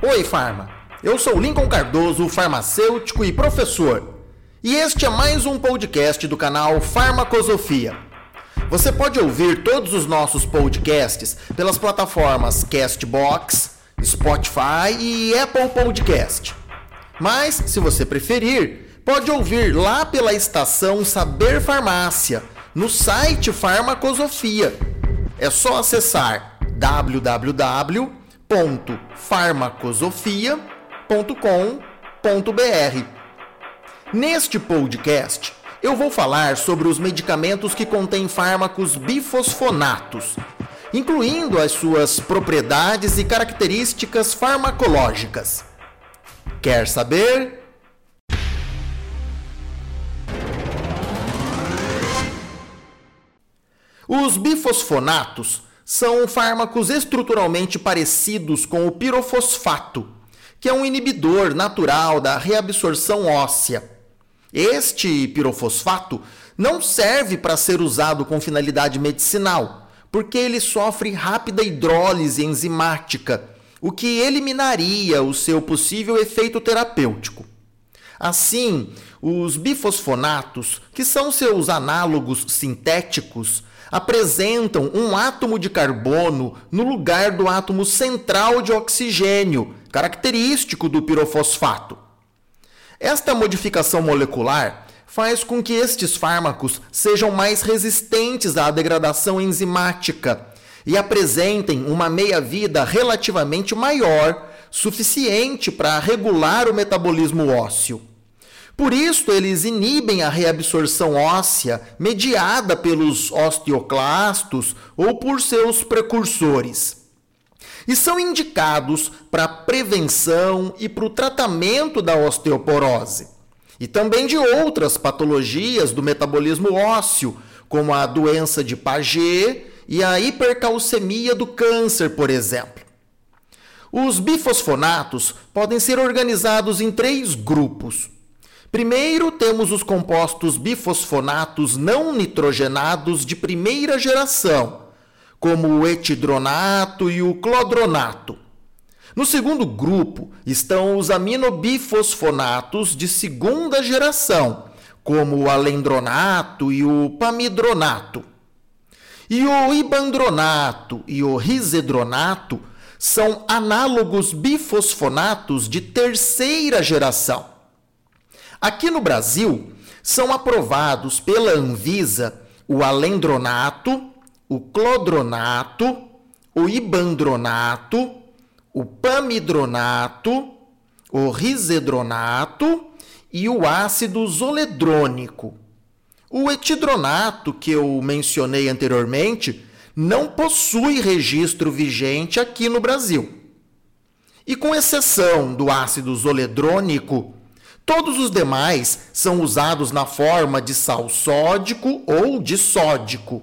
Oi, Farma. Eu sou Lincoln Cardoso, farmacêutico e professor. E este é mais um podcast do canal Farmacosofia. Você pode ouvir todos os nossos podcasts pelas plataformas Castbox, Spotify e Apple Podcast. Mas, se você preferir, pode ouvir lá pela estação Saber Farmácia, no site Farmacosofia. É só acessar www.farmacosofia.com.br. Neste podcast, eu vou falar sobre os medicamentos que contêm fármacos bifosfonatos, incluindo as suas propriedades e características farmacológicas. Quer saber? Os bifosfonatos são fármacos estruturalmente parecidos com o pirofosfato, que é um inibidor natural da reabsorção óssea. Este pirofosfato não serve para ser usado com finalidade medicinal, porque ele sofre rápida hidrólise enzimática, o que eliminaria o seu possível efeito terapêutico. Assim, os bifosfonatos, que são seus análogos sintéticos, apresentam um átomo de carbono no lugar do átomo central de oxigênio, característico do pirofosfato. Esta modificação molecular faz com que estes fármacos sejam mais resistentes à degradação enzimática e apresentem uma meia-vida relativamente maior, suficiente para regular o metabolismo ósseo. Por isso, eles inibem a reabsorção óssea mediada pelos osteoclastos ou por seus precursores. E são indicados para prevenção e para o tratamento da osteoporose. E também de outras patologias do metabolismo ósseo, como a doença de Paget e a hipercalcemia do câncer, por exemplo. Os bifosfonatos podem ser organizados em três grupos. Primeiro, temos os compostos bifosfonatos não nitrogenados de primeira geração, como o etidronato e o clodronato. No segundo grupo estão os aminobifosfonatos de segunda geração, como o alendronato e o pamidronato. E o ibandronato e o risedronato são análogos bifosfonatos de terceira geração. Aqui no Brasil, são aprovados pela Anvisa o alendronato, o clodronato, o ibandronato, o pamidronato, o risedronato e o ácido zoledrônico. O etidronato, que eu mencionei anteriormente, não possui registro vigente aqui no Brasil. E com exceção do ácido zoledrônico, Todos os demais são usados na forma de sal sódico ou de sódico.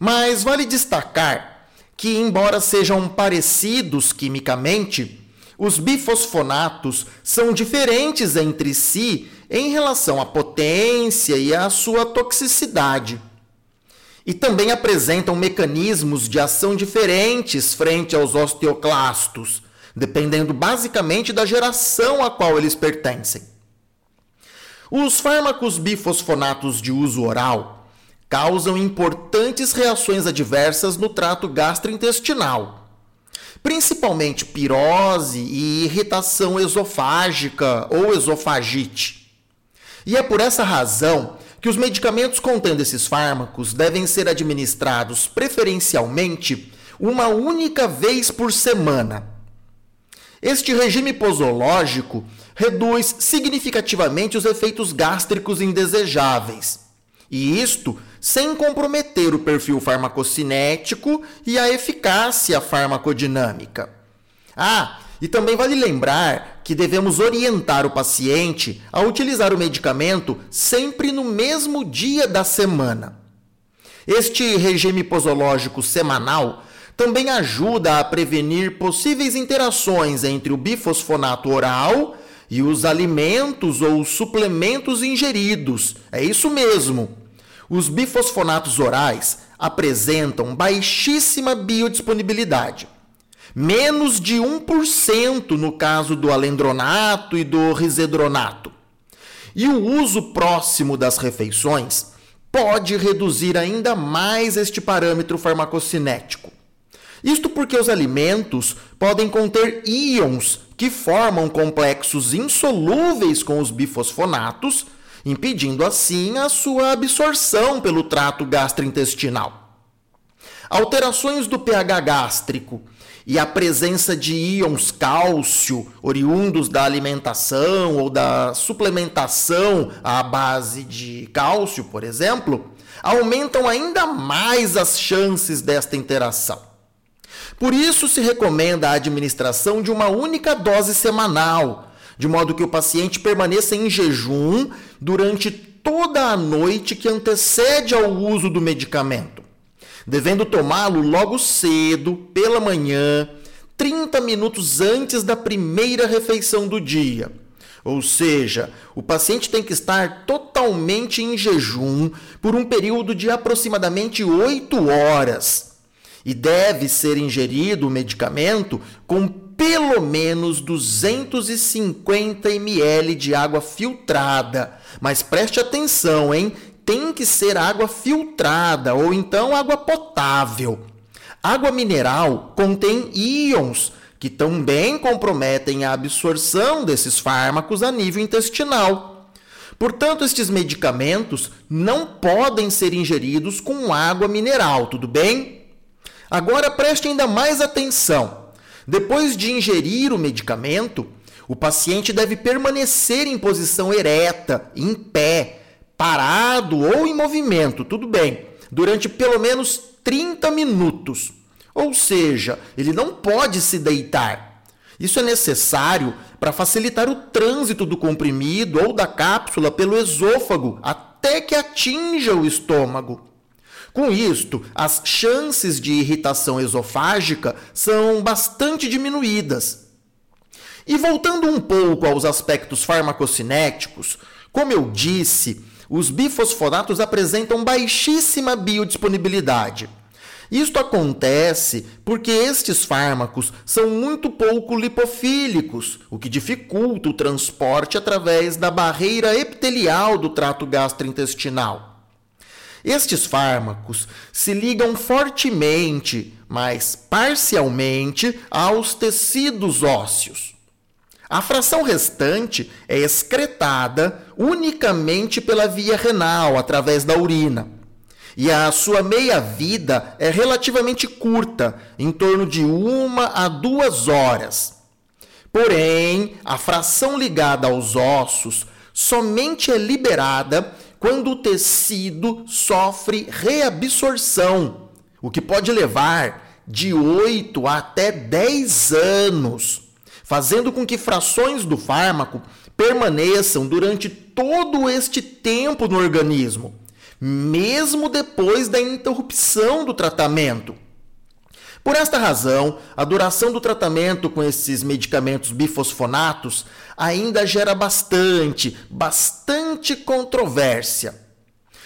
Mas vale destacar que, embora sejam parecidos quimicamente, os bifosfonatos são diferentes entre si em relação à potência e à sua toxicidade. E também apresentam mecanismos de ação diferentes frente aos osteoclastos, dependendo basicamente da geração a qual eles pertencem. Os fármacos bifosfonatos de uso oral causam importantes reações adversas no trato gastrointestinal, principalmente pirose e irritação esofágica ou esofagite. E é por essa razão que os medicamentos contendo esses fármacos devem ser administrados preferencialmente uma única vez por semana este regime posológico reduz significativamente os efeitos gástricos indesejáveis. E isto sem comprometer o perfil farmacocinético e a eficácia farmacodinâmica. Ah, e também vale lembrar que devemos orientar o paciente a utilizar o medicamento sempre no mesmo dia da semana. Este regime posológico semanal também ajuda a prevenir possíveis interações entre o bifosfonato oral e os alimentos ou suplementos ingeridos. É isso mesmo. Os bifosfonatos orais apresentam baixíssima biodisponibilidade. menos de 1% no caso do alendronato e do risedronato. E o uso próximo das refeições pode reduzir ainda mais este parâmetro farmacocinético. Isto porque os alimentos podem conter íons que formam complexos insolúveis com os bifosfonatos, impedindo assim a sua absorção pelo trato gastrointestinal. Alterações do pH gástrico e a presença de íons cálcio oriundos da alimentação ou da suplementação à base de cálcio, por exemplo, aumentam ainda mais as chances desta interação. Por isso se recomenda a administração de uma única dose semanal, de modo que o paciente permaneça em jejum durante toda a noite que antecede ao uso do medicamento devendo tomá-lo logo cedo, pela manhã, 30 minutos antes da primeira refeição do dia. Ou seja, o paciente tem que estar totalmente em jejum por um período de aproximadamente 8 horas. E deve ser ingerido o medicamento com pelo menos 250 ml de água filtrada. Mas preste atenção, hein? tem que ser água filtrada ou então água potável. Água mineral contém íons que também comprometem a absorção desses fármacos a nível intestinal. Portanto, estes medicamentos não podem ser ingeridos com água mineral, tudo bem? Agora preste ainda mais atenção. Depois de ingerir o medicamento, o paciente deve permanecer em posição ereta, em pé, parado ou em movimento, tudo bem, durante pelo menos 30 minutos. Ou seja, ele não pode se deitar. Isso é necessário para facilitar o trânsito do comprimido ou da cápsula pelo esôfago até que atinja o estômago. Com isto, as chances de irritação esofágica são bastante diminuídas. E voltando um pouco aos aspectos farmacocinéticos, como eu disse, os bifosfonatos apresentam baixíssima biodisponibilidade. Isto acontece porque estes fármacos são muito pouco lipofílicos, o que dificulta o transporte através da barreira epitelial do trato gastrointestinal. Estes fármacos se ligam fortemente, mas parcialmente, aos tecidos ósseos. A fração restante é excretada unicamente pela via renal, através da urina. E a sua meia-vida é relativamente curta, em torno de uma a duas horas. Porém, a fração ligada aos ossos somente é liberada quando o tecido sofre reabsorção, o que pode levar de 8 até 10 anos fazendo com que frações do fármaco permaneçam durante todo este tempo no organismo, mesmo depois da interrupção do tratamento. Por esta razão, a duração do tratamento com esses medicamentos bifosfonatos ainda gera bastante, bastante controvérsia.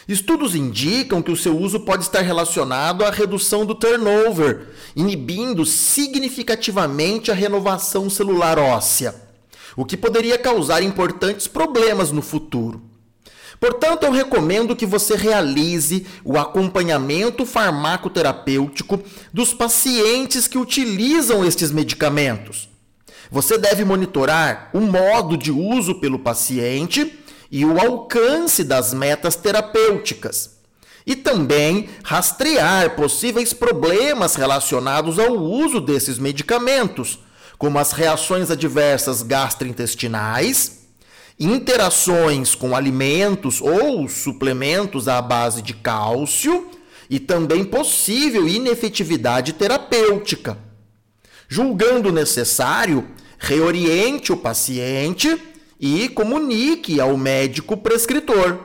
Estudos indicam que o seu uso pode estar relacionado à redução do turnover, inibindo significativamente a renovação celular óssea, o que poderia causar importantes problemas no futuro. Portanto, eu recomendo que você realize o acompanhamento farmacoterapêutico dos pacientes que utilizam estes medicamentos. Você deve monitorar o modo de uso pelo paciente e o alcance das metas terapêuticas. E também rastrear possíveis problemas relacionados ao uso desses medicamentos, como as reações adversas gastrointestinais, interações com alimentos ou suplementos à base de cálcio e também possível inefetividade terapêutica. Julgando necessário, reoriente o paciente e comunique ao médico prescritor.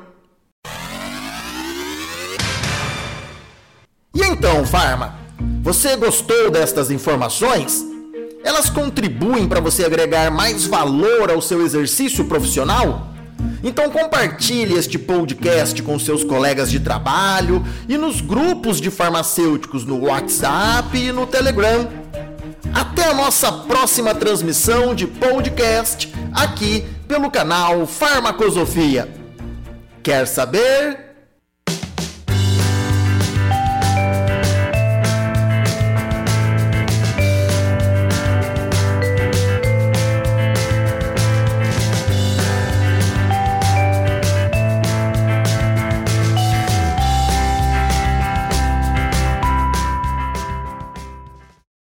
E então, Farma, você gostou destas informações? Elas contribuem para você agregar mais valor ao seu exercício profissional? Então compartilhe este podcast com seus colegas de trabalho e nos grupos de farmacêuticos no WhatsApp e no Telegram. Até a nossa próxima transmissão de podcast aqui pelo canal Farmacosofia. Quer saber?